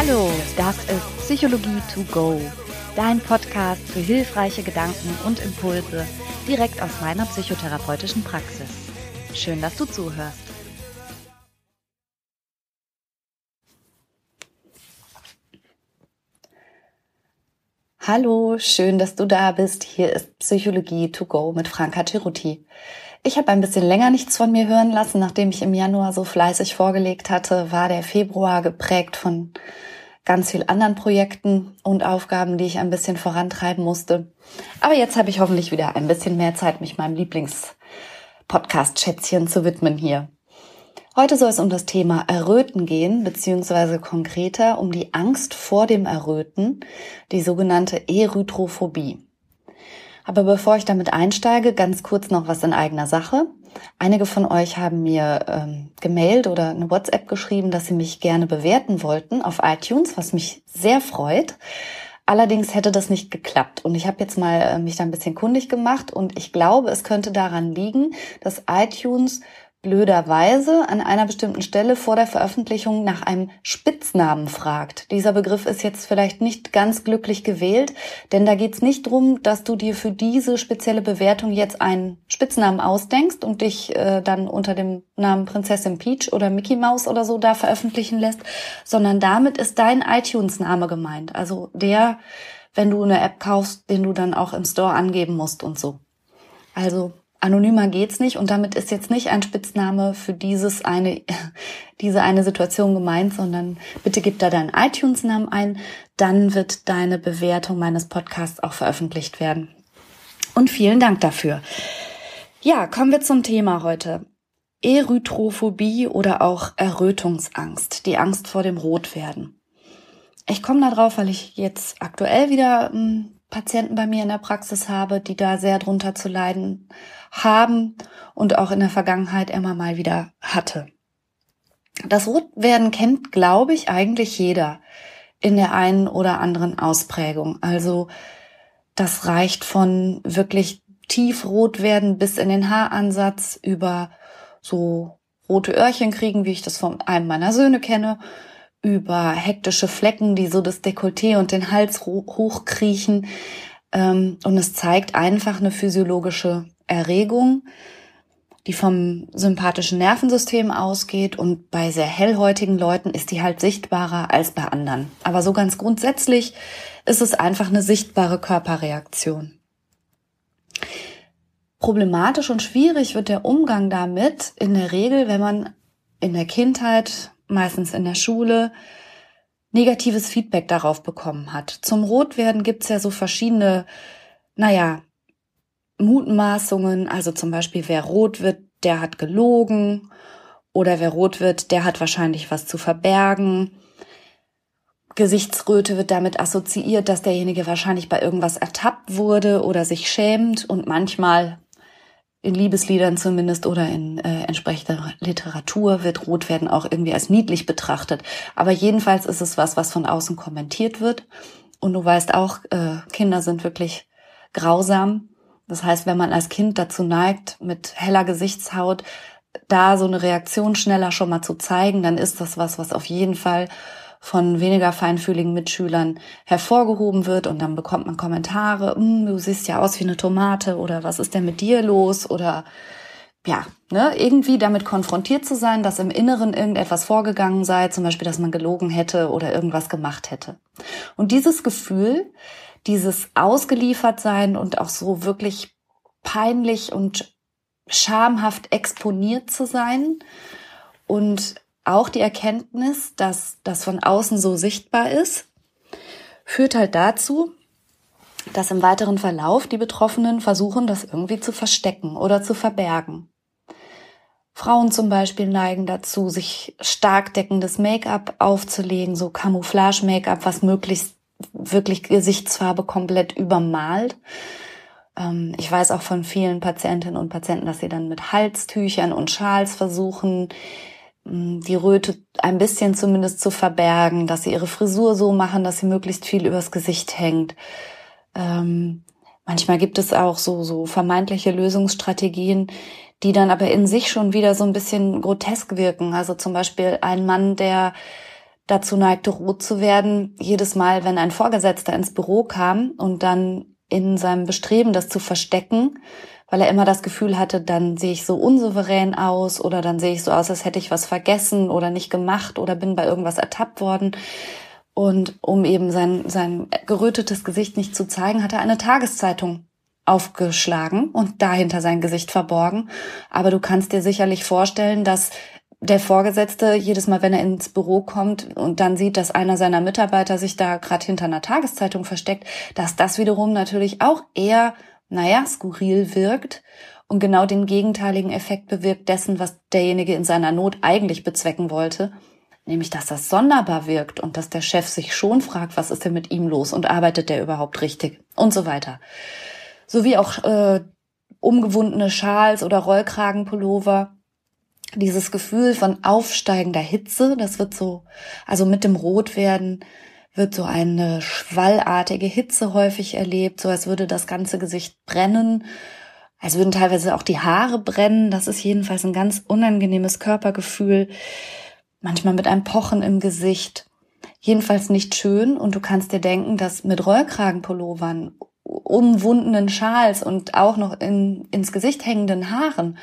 Hallo, das ist Psychologie to go, dein Podcast für hilfreiche Gedanken und Impulse direkt aus meiner psychotherapeutischen Praxis. Schön, dass du zuhörst. Hallo, schön, dass du da bist. Hier ist Psychologie to go mit Franka Ceruti. Ich habe ein bisschen länger nichts von mir hören lassen, nachdem ich im Januar so fleißig vorgelegt hatte, war der Februar geprägt von ganz viel anderen Projekten und Aufgaben, die ich ein bisschen vorantreiben musste. Aber jetzt habe ich hoffentlich wieder ein bisschen mehr Zeit, mich meinem Lieblings-Podcast-Schätzchen zu widmen hier. Heute soll es um das Thema Erröten gehen, beziehungsweise konkreter um die Angst vor dem Erröten, die sogenannte Erythrophobie. Aber bevor ich damit einsteige, ganz kurz noch was in eigener Sache. Einige von euch haben mir ähm, gemailt oder eine WhatsApp geschrieben, dass sie mich gerne bewerten wollten auf iTunes, was mich sehr freut. Allerdings hätte das nicht geklappt. Und ich habe jetzt mal äh, mich da ein bisschen kundig gemacht und ich glaube, es könnte daran liegen, dass iTunes blöderweise an einer bestimmten Stelle vor der Veröffentlichung nach einem Spitznamen fragt. Dieser Begriff ist jetzt vielleicht nicht ganz glücklich gewählt, denn da geht es nicht drum, dass du dir für diese spezielle Bewertung jetzt einen Spitznamen ausdenkst und dich äh, dann unter dem Namen Prinzessin Peach oder Mickey Mouse oder so da veröffentlichen lässt, sondern damit ist dein iTunes-Name gemeint. Also der, wenn du eine App kaufst, den du dann auch im Store angeben musst und so. Also Anonymer geht's nicht und damit ist jetzt nicht ein Spitzname für dieses eine, diese eine Situation gemeint, sondern bitte gib da deinen iTunes-Namen ein, dann wird deine Bewertung meines Podcasts auch veröffentlicht werden. Und vielen Dank dafür. Ja, kommen wir zum Thema heute. Erythrophobie oder auch Errötungsangst, die Angst vor dem Rotwerden. Ich komme da drauf, weil ich jetzt aktuell wieder hm, Patienten bei mir in der Praxis habe, die da sehr drunter zu leiden haben und auch in der Vergangenheit immer mal wieder hatte. Das Rotwerden kennt, glaube ich, eigentlich jeder in der einen oder anderen Ausprägung. Also das reicht von wirklich tief rot werden bis in den Haaransatz über so rote Öhrchen kriegen, wie ich das von einem meiner Söhne kenne, über hektische Flecken, die so das Dekolleté und den Hals hochkriechen. Ähm, und es zeigt einfach eine physiologische Erregung, die vom sympathischen Nervensystem ausgeht und bei sehr hellhäutigen Leuten ist die halt sichtbarer als bei anderen. Aber so ganz grundsätzlich ist es einfach eine sichtbare Körperreaktion. Problematisch und schwierig wird der Umgang damit in der Regel, wenn man in der Kindheit, meistens in der Schule, negatives Feedback darauf bekommen hat. Zum Rotwerden gibt's ja so verschiedene, naja, Mutmaßungen, also zum Beispiel, wer rot wird, der hat gelogen oder wer rot wird, der hat wahrscheinlich was zu verbergen. Gesichtsröte wird damit assoziiert, dass derjenige wahrscheinlich bei irgendwas ertappt wurde oder sich schämt und manchmal in Liebesliedern zumindest oder in äh, entsprechender Literatur wird Rotwerden auch irgendwie als niedlich betrachtet. Aber jedenfalls ist es was, was von außen kommentiert wird. Und du weißt auch, äh, Kinder sind wirklich grausam. Das heißt, wenn man als Kind dazu neigt, mit heller Gesichtshaut da so eine Reaktion schneller schon mal zu zeigen, dann ist das was, was auf jeden Fall von weniger feinfühligen Mitschülern hervorgehoben wird und dann bekommt man Kommentare, hm, du siehst ja aus wie eine Tomate oder was ist denn mit dir los oder ja, ne, irgendwie damit konfrontiert zu sein, dass im Inneren irgendetwas vorgegangen sei, zum Beispiel, dass man gelogen hätte oder irgendwas gemacht hätte. Und dieses Gefühl, dieses ausgeliefert sein und auch so wirklich peinlich und schamhaft exponiert zu sein und auch die Erkenntnis, dass das von außen so sichtbar ist, führt halt dazu, dass im weiteren Verlauf die Betroffenen versuchen, das irgendwie zu verstecken oder zu verbergen. Frauen zum Beispiel neigen dazu, sich stark deckendes Make-up aufzulegen, so Camouflage-Make-up, was möglichst wirklich Gesichtsfarbe komplett übermalt. Ähm, ich weiß auch von vielen Patientinnen und Patienten, dass sie dann mit Halstüchern und Schals versuchen, die Röte ein bisschen zumindest zu verbergen, dass sie ihre Frisur so machen, dass sie möglichst viel übers Gesicht hängt. Ähm, manchmal gibt es auch so, so vermeintliche Lösungsstrategien, die dann aber in sich schon wieder so ein bisschen grotesk wirken. Also zum Beispiel ein Mann, der dazu neigte, rot zu werden, jedes Mal, wenn ein Vorgesetzter ins Büro kam und dann in seinem Bestreben, das zu verstecken, weil er immer das Gefühl hatte, dann sehe ich so unsouverän aus oder dann sehe ich so aus, als hätte ich was vergessen oder nicht gemacht oder bin bei irgendwas ertappt worden. Und um eben sein, sein gerötetes Gesicht nicht zu zeigen, hat er eine Tageszeitung aufgeschlagen und dahinter sein Gesicht verborgen. Aber du kannst dir sicherlich vorstellen, dass der Vorgesetzte jedes Mal, wenn er ins Büro kommt und dann sieht, dass einer seiner Mitarbeiter sich da gerade hinter einer Tageszeitung versteckt, dass das wiederum natürlich auch eher, naja, skurril wirkt und genau den gegenteiligen Effekt bewirkt dessen, was derjenige in seiner Not eigentlich bezwecken wollte, nämlich dass das sonderbar wirkt und dass der Chef sich schon fragt, was ist denn mit ihm los und arbeitet der überhaupt richtig und so weiter. Sowie auch äh, umgewundene Schals oder Rollkragenpullover dieses Gefühl von aufsteigender Hitze, das wird so, also mit dem Rotwerden wird so eine schwallartige Hitze häufig erlebt, so als würde das ganze Gesicht brennen, als würden teilweise auch die Haare brennen. Das ist jedenfalls ein ganz unangenehmes Körpergefühl, manchmal mit einem Pochen im Gesicht. Jedenfalls nicht schön und du kannst dir denken, dass mit Rollkragenpullovern, umwundenen Schals und auch noch in, ins Gesicht hängenden Haaren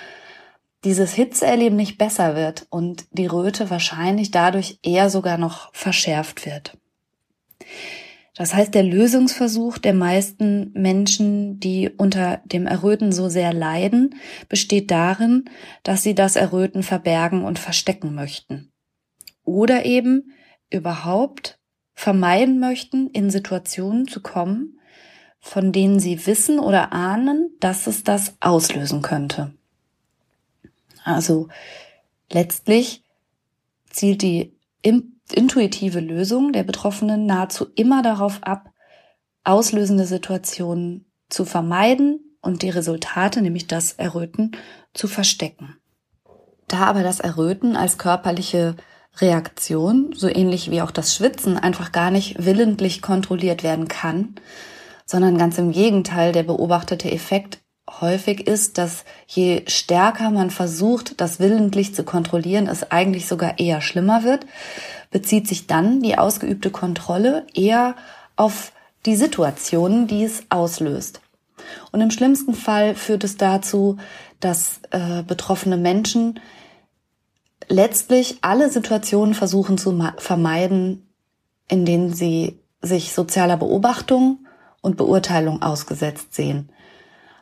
dieses Hitzeerleben nicht besser wird und die Röte wahrscheinlich dadurch eher sogar noch verschärft wird. Das heißt, der Lösungsversuch der meisten Menschen, die unter dem Erröten so sehr leiden, besteht darin, dass sie das Erröten verbergen und verstecken möchten. Oder eben überhaupt vermeiden möchten, in Situationen zu kommen, von denen sie wissen oder ahnen, dass es das auslösen könnte. Also letztlich zielt die intuitive Lösung der Betroffenen nahezu immer darauf ab, auslösende Situationen zu vermeiden und die Resultate, nämlich das Erröten, zu verstecken. Da aber das Erröten als körperliche Reaktion, so ähnlich wie auch das Schwitzen, einfach gar nicht willentlich kontrolliert werden kann, sondern ganz im Gegenteil der beobachtete Effekt häufig ist, dass je stärker man versucht, das willentlich zu kontrollieren, es eigentlich sogar eher schlimmer wird, bezieht sich dann die ausgeübte Kontrolle eher auf die Situationen, die es auslöst. Und im schlimmsten Fall führt es dazu, dass äh, betroffene Menschen letztlich alle Situationen versuchen zu vermeiden, in denen sie sich sozialer Beobachtung und Beurteilung ausgesetzt sehen.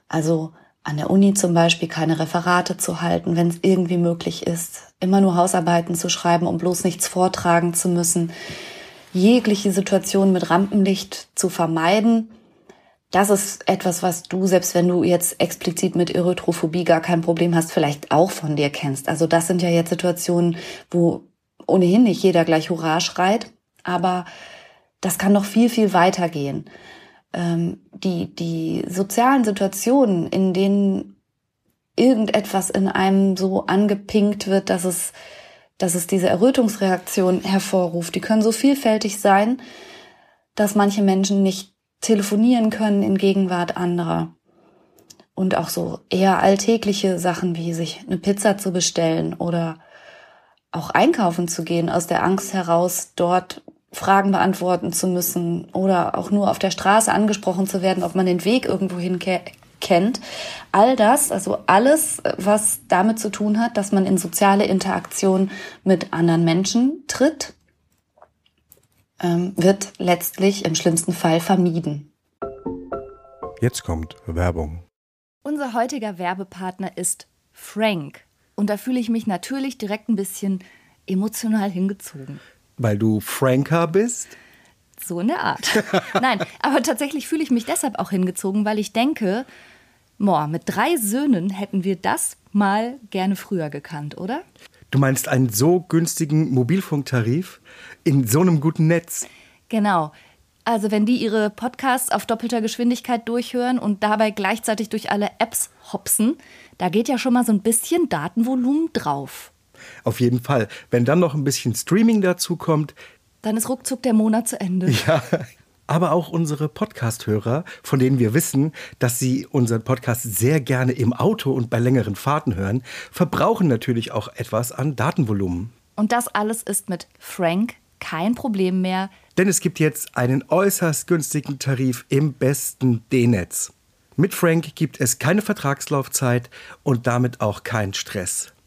Also an der Uni zum Beispiel keine Referate zu halten, wenn es irgendwie möglich ist, immer nur Hausarbeiten zu schreiben, um bloß nichts vortragen zu müssen, jegliche Situation mit Rampenlicht zu vermeiden. Das ist etwas, was du, selbst wenn du jetzt explizit mit Erythrophobie gar kein Problem hast, vielleicht auch von dir kennst. Also das sind ja jetzt Situationen, wo ohnehin nicht jeder gleich Hurra schreit, aber das kann noch viel, viel weiter gehen ähm, die, die sozialen Situationen, in denen irgendetwas in einem so angepinkt wird, dass es, dass es diese Errötungsreaktion hervorruft, die können so vielfältig sein, dass manche Menschen nicht telefonieren können in Gegenwart anderer. Und auch so eher alltägliche Sachen wie sich eine Pizza zu bestellen oder auch einkaufen zu gehen aus der Angst heraus, dort Fragen beantworten zu müssen oder auch nur auf der Straße angesprochen zu werden, ob man den Weg irgendwohin ke kennt. All das, also alles, was damit zu tun hat, dass man in soziale Interaktion mit anderen Menschen tritt, ähm, wird letztlich im schlimmsten Fall vermieden. Jetzt kommt Werbung. Unser heutiger Werbepartner ist Frank. Und da fühle ich mich natürlich direkt ein bisschen emotional hingezogen. Weil du Franker bist? So in der Art. Nein, aber tatsächlich fühle ich mich deshalb auch hingezogen, weil ich denke, boah, mit drei Söhnen hätten wir das mal gerne früher gekannt, oder? Du meinst einen so günstigen Mobilfunktarif in so einem guten Netz? Genau. Also wenn die ihre Podcasts auf doppelter Geschwindigkeit durchhören und dabei gleichzeitig durch alle Apps hopsen, da geht ja schon mal so ein bisschen Datenvolumen drauf. Auf jeden Fall. Wenn dann noch ein bisschen Streaming dazu kommt. Dann ist ruckzuck der Monat zu Ende. Ja. Aber auch unsere Podcast-Hörer, von denen wir wissen, dass sie unseren Podcast sehr gerne im Auto und bei längeren Fahrten hören, verbrauchen natürlich auch etwas an Datenvolumen. Und das alles ist mit Frank kein Problem mehr. Denn es gibt jetzt einen äußerst günstigen Tarif im besten D-Netz. Mit Frank gibt es keine Vertragslaufzeit und damit auch keinen Stress.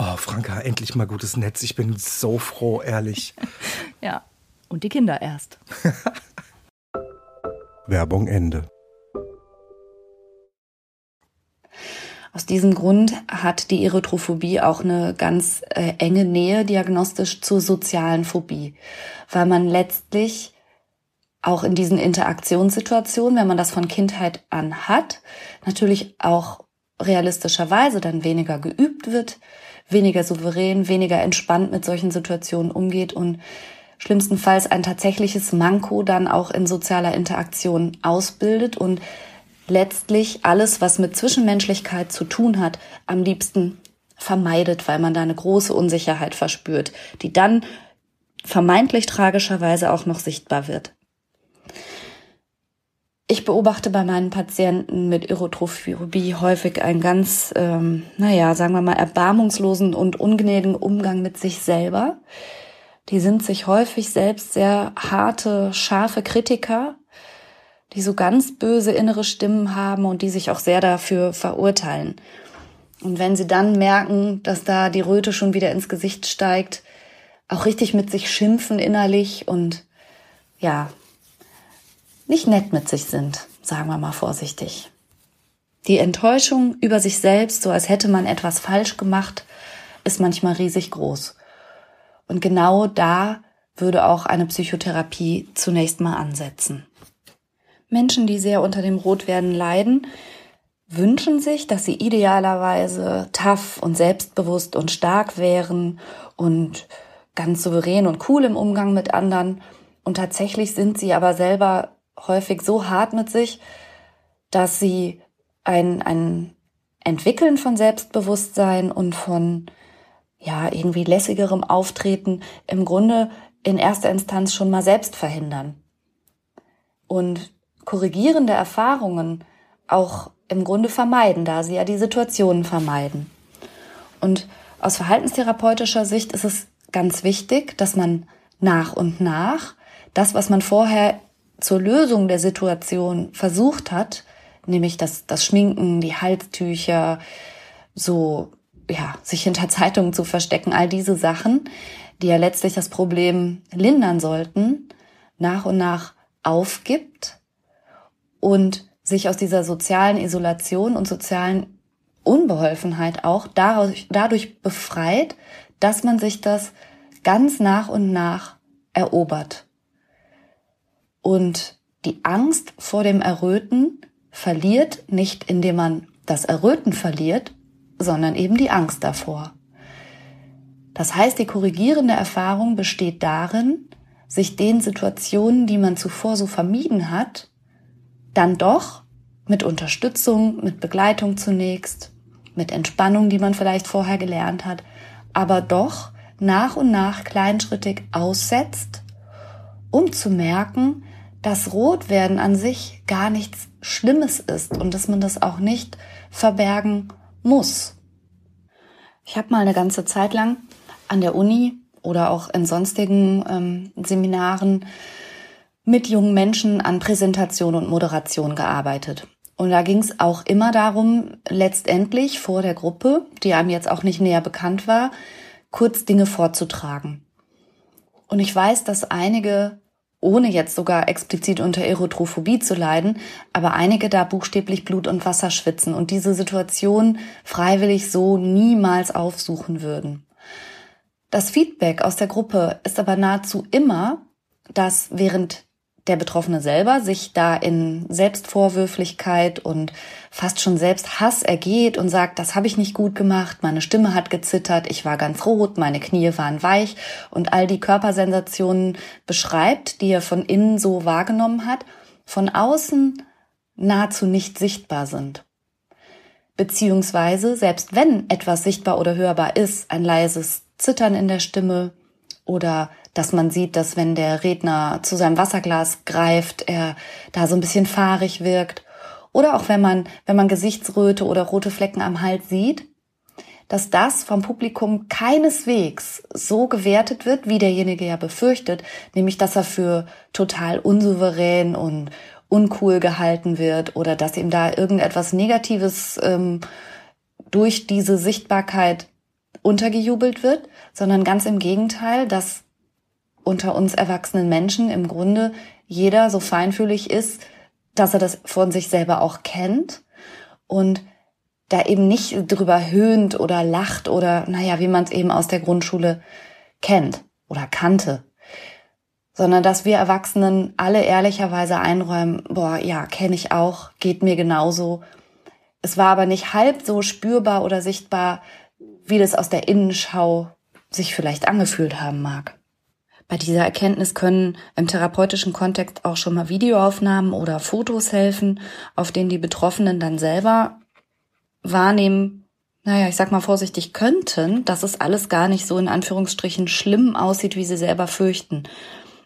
Oh, Franka, endlich mal gutes Netz. Ich bin so froh, ehrlich. ja, und die Kinder erst. Werbung Ende. Aus diesem Grund hat die Erythrophobie auch eine ganz äh, enge Nähe diagnostisch zur sozialen Phobie, weil man letztlich auch in diesen Interaktionssituationen, wenn man das von Kindheit an hat, natürlich auch realistischerweise dann weniger geübt wird, weniger souverän, weniger entspannt mit solchen Situationen umgeht und schlimmstenfalls ein tatsächliches Manko dann auch in sozialer Interaktion ausbildet und letztlich alles, was mit Zwischenmenschlichkeit zu tun hat, am liebsten vermeidet, weil man da eine große Unsicherheit verspürt, die dann vermeintlich tragischerweise auch noch sichtbar wird. Ich beobachte bei meinen Patienten mit Erythrophobie häufig einen ganz, ähm, naja, sagen wir mal, erbarmungslosen und ungnädigen Umgang mit sich selber. Die sind sich häufig selbst sehr harte, scharfe Kritiker, die so ganz böse innere Stimmen haben und die sich auch sehr dafür verurteilen. Und wenn sie dann merken, dass da die Röte schon wieder ins Gesicht steigt, auch richtig mit sich schimpfen innerlich und ja, nicht nett mit sich sind, sagen wir mal vorsichtig. Die Enttäuschung über sich selbst, so als hätte man etwas falsch gemacht, ist manchmal riesig groß. Und genau da würde auch eine Psychotherapie zunächst mal ansetzen. Menschen, die sehr unter dem Rotwerden leiden, wünschen sich, dass sie idealerweise tough und selbstbewusst und stark wären und ganz souverän und cool im Umgang mit anderen. Und tatsächlich sind sie aber selber häufig so hart mit sich, dass sie ein, ein Entwickeln von Selbstbewusstsein und von ja irgendwie lässigerem Auftreten im Grunde in erster Instanz schon mal selbst verhindern. Und korrigierende Erfahrungen auch im Grunde vermeiden, da sie ja die Situationen vermeiden. Und aus verhaltenstherapeutischer Sicht ist es ganz wichtig, dass man nach und nach das, was man vorher zur Lösung der Situation versucht hat, nämlich das, das Schminken, die Halstücher, so, ja, sich hinter Zeitungen zu verstecken, all diese Sachen, die ja letztlich das Problem lindern sollten, nach und nach aufgibt und sich aus dieser sozialen Isolation und sozialen Unbeholfenheit auch dadurch, dadurch befreit, dass man sich das ganz nach und nach erobert. Und die Angst vor dem Erröten verliert nicht, indem man das Erröten verliert, sondern eben die Angst davor. Das heißt, die korrigierende Erfahrung besteht darin, sich den Situationen, die man zuvor so vermieden hat, dann doch mit Unterstützung, mit Begleitung zunächst, mit Entspannung, die man vielleicht vorher gelernt hat, aber doch nach und nach kleinschrittig aussetzt, um zu merken, dass Rotwerden an sich gar nichts Schlimmes ist und dass man das auch nicht verbergen muss. Ich habe mal eine ganze Zeit lang an der Uni oder auch in sonstigen ähm, Seminaren mit jungen Menschen an Präsentation und Moderation gearbeitet. Und da ging es auch immer darum, letztendlich vor der Gruppe, die einem jetzt auch nicht näher bekannt war, kurz Dinge vorzutragen. Und ich weiß, dass einige, ohne jetzt sogar explizit unter Erythrophobie zu leiden, aber einige da buchstäblich Blut und Wasser schwitzen und diese Situation freiwillig so niemals aufsuchen würden. Das Feedback aus der Gruppe ist aber nahezu immer, dass während der Betroffene selber sich da in Selbstvorwürflichkeit und fast schon Selbsthass ergeht und sagt, das habe ich nicht gut gemacht, meine Stimme hat gezittert, ich war ganz rot, meine Knie waren weich und all die Körpersensationen beschreibt, die er von innen so wahrgenommen hat, von außen nahezu nicht sichtbar sind. Beziehungsweise, selbst wenn etwas sichtbar oder hörbar ist, ein leises Zittern in der Stimme oder dass man sieht, dass wenn der Redner zu seinem Wasserglas greift, er da so ein bisschen fahrig wirkt. Oder auch wenn man, wenn man Gesichtsröte oder rote Flecken am Hals sieht, dass das vom Publikum keineswegs so gewertet wird, wie derjenige ja befürchtet, nämlich dass er für total unsouverän und uncool gehalten wird oder dass ihm da irgendetwas Negatives ähm, durch diese Sichtbarkeit untergejubelt wird, sondern ganz im Gegenteil, dass unter uns erwachsenen Menschen im Grunde jeder so feinfühlig ist, dass er das von sich selber auch kennt und da eben nicht drüber höhnt oder lacht oder, naja, wie man es eben aus der Grundschule kennt oder kannte, sondern dass wir Erwachsenen alle ehrlicherweise einräumen, boah, ja, kenne ich auch, geht mir genauso. Es war aber nicht halb so spürbar oder sichtbar, wie das aus der Innenschau sich vielleicht angefühlt haben mag. Bei dieser Erkenntnis können im therapeutischen Kontext auch schon mal Videoaufnahmen oder Fotos helfen, auf denen die Betroffenen dann selber wahrnehmen, naja, ich sag mal vorsichtig, könnten, dass es alles gar nicht so in Anführungsstrichen schlimm aussieht, wie sie selber fürchten.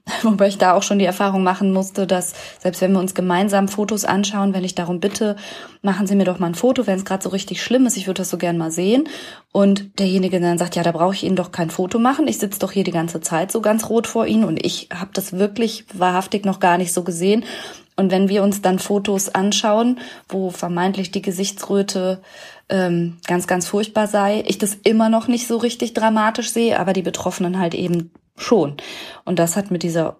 Wobei ich da auch schon die Erfahrung machen musste, dass selbst wenn wir uns gemeinsam Fotos anschauen, wenn ich darum bitte, machen Sie mir doch mal ein Foto, wenn es gerade so richtig schlimm ist, ich würde das so gern mal sehen. Und derjenige dann sagt, ja, da brauche ich Ihnen doch kein Foto machen, ich sitze doch hier die ganze Zeit so ganz rot vor Ihnen und ich habe das wirklich wahrhaftig noch gar nicht so gesehen. Und wenn wir uns dann Fotos anschauen, wo vermeintlich die Gesichtsröte ähm, ganz, ganz furchtbar sei, ich das immer noch nicht so richtig dramatisch sehe, aber die Betroffenen halt eben schon. Und das hat mit dieser,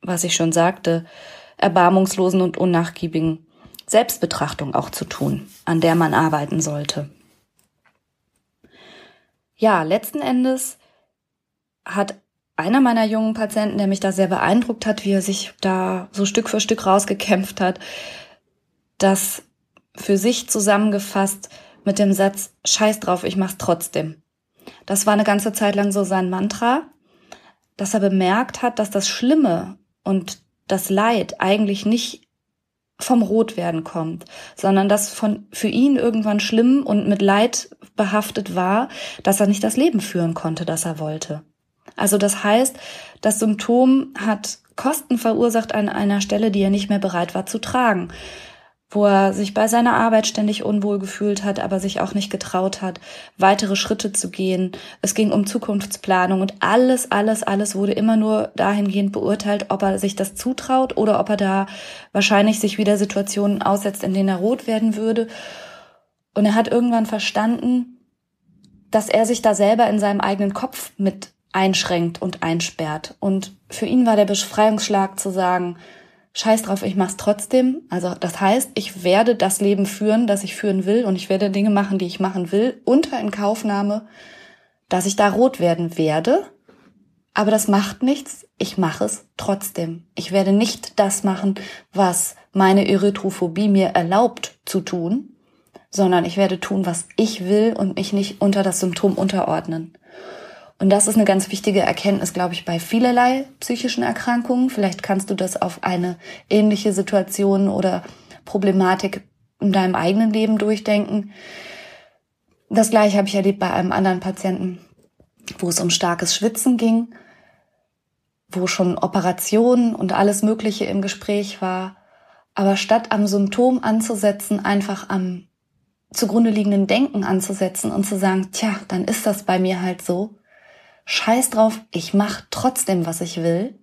was ich schon sagte, erbarmungslosen und unnachgiebigen Selbstbetrachtung auch zu tun, an der man arbeiten sollte. Ja, letzten Endes hat einer meiner jungen Patienten, der mich da sehr beeindruckt hat, wie er sich da so Stück für Stück rausgekämpft hat, das für sich zusammengefasst mit dem Satz, scheiß drauf, ich mach's trotzdem. Das war eine ganze Zeit lang so sein Mantra dass er bemerkt hat, dass das Schlimme und das Leid eigentlich nicht vom Rotwerden kommt, sondern dass von für ihn irgendwann schlimm und mit Leid behaftet war, dass er nicht das Leben führen konnte, das er wollte. Also das heißt, das Symptom hat Kosten verursacht an einer Stelle, die er nicht mehr bereit war zu tragen wo er sich bei seiner Arbeit ständig unwohl gefühlt hat, aber sich auch nicht getraut hat, weitere Schritte zu gehen. Es ging um Zukunftsplanung und alles, alles, alles wurde immer nur dahingehend beurteilt, ob er sich das zutraut oder ob er da wahrscheinlich sich wieder Situationen aussetzt, in denen er rot werden würde. Und er hat irgendwann verstanden, dass er sich da selber in seinem eigenen Kopf mit einschränkt und einsperrt. Und für ihn war der Befreiungsschlag zu sagen, scheiß drauf, ich mach's trotzdem. Also das heißt, ich werde das Leben führen, das ich führen will und ich werde Dinge machen, die ich machen will, unter Inkaufnahme, dass ich da rot werden werde. Aber das macht nichts. Ich mache es trotzdem. Ich werde nicht das machen, was meine Erythrophobie mir erlaubt zu tun, sondern ich werde tun, was ich will und mich nicht unter das Symptom unterordnen. Und das ist eine ganz wichtige Erkenntnis, glaube ich, bei vielerlei psychischen Erkrankungen. Vielleicht kannst du das auf eine ähnliche Situation oder Problematik in deinem eigenen Leben durchdenken. Das gleiche habe ich erlebt bei einem anderen Patienten, wo es um starkes Schwitzen ging, wo schon Operationen und alles Mögliche im Gespräch war. Aber statt am Symptom anzusetzen, einfach am zugrunde liegenden Denken anzusetzen und zu sagen, tja, dann ist das bei mir halt so. Scheiß drauf, ich mach trotzdem, was ich will.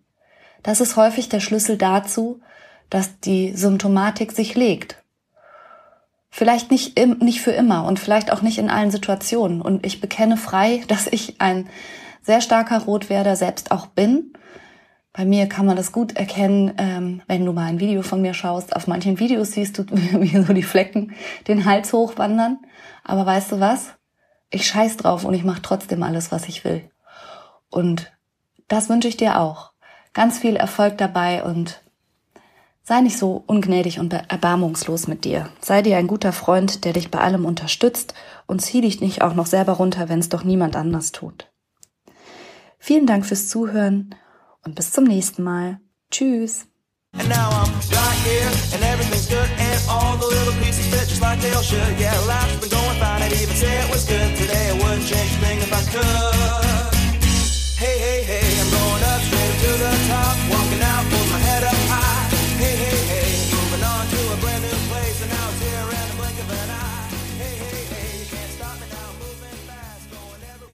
Das ist häufig der Schlüssel dazu, dass die Symptomatik sich legt. Vielleicht nicht, im, nicht für immer und vielleicht auch nicht in allen Situationen. Und ich bekenne frei, dass ich ein sehr starker Rotwerder selbst auch bin. Bei mir kann man das gut erkennen, ähm, wenn du mal ein Video von mir schaust. Auf manchen Videos siehst du, wie so die Flecken den Hals hochwandern. Aber weißt du was? Ich scheiß drauf und ich mache trotzdem alles, was ich will. Und das wünsche ich dir auch. Ganz viel Erfolg dabei und sei nicht so ungnädig und erbarmungslos mit dir. Sei dir ein guter Freund, der dich bei allem unterstützt und zieh dich nicht auch noch selber runter, wenn es doch niemand anders tut. Vielen Dank fürs Zuhören und bis zum nächsten Mal. Tschüss. And now I'm right here, and everything's good, and all the little pieces fit just like they all should. Yeah, life's been going fine, I'd even say it was good today. I wouldn't change a thing if I could. walking out.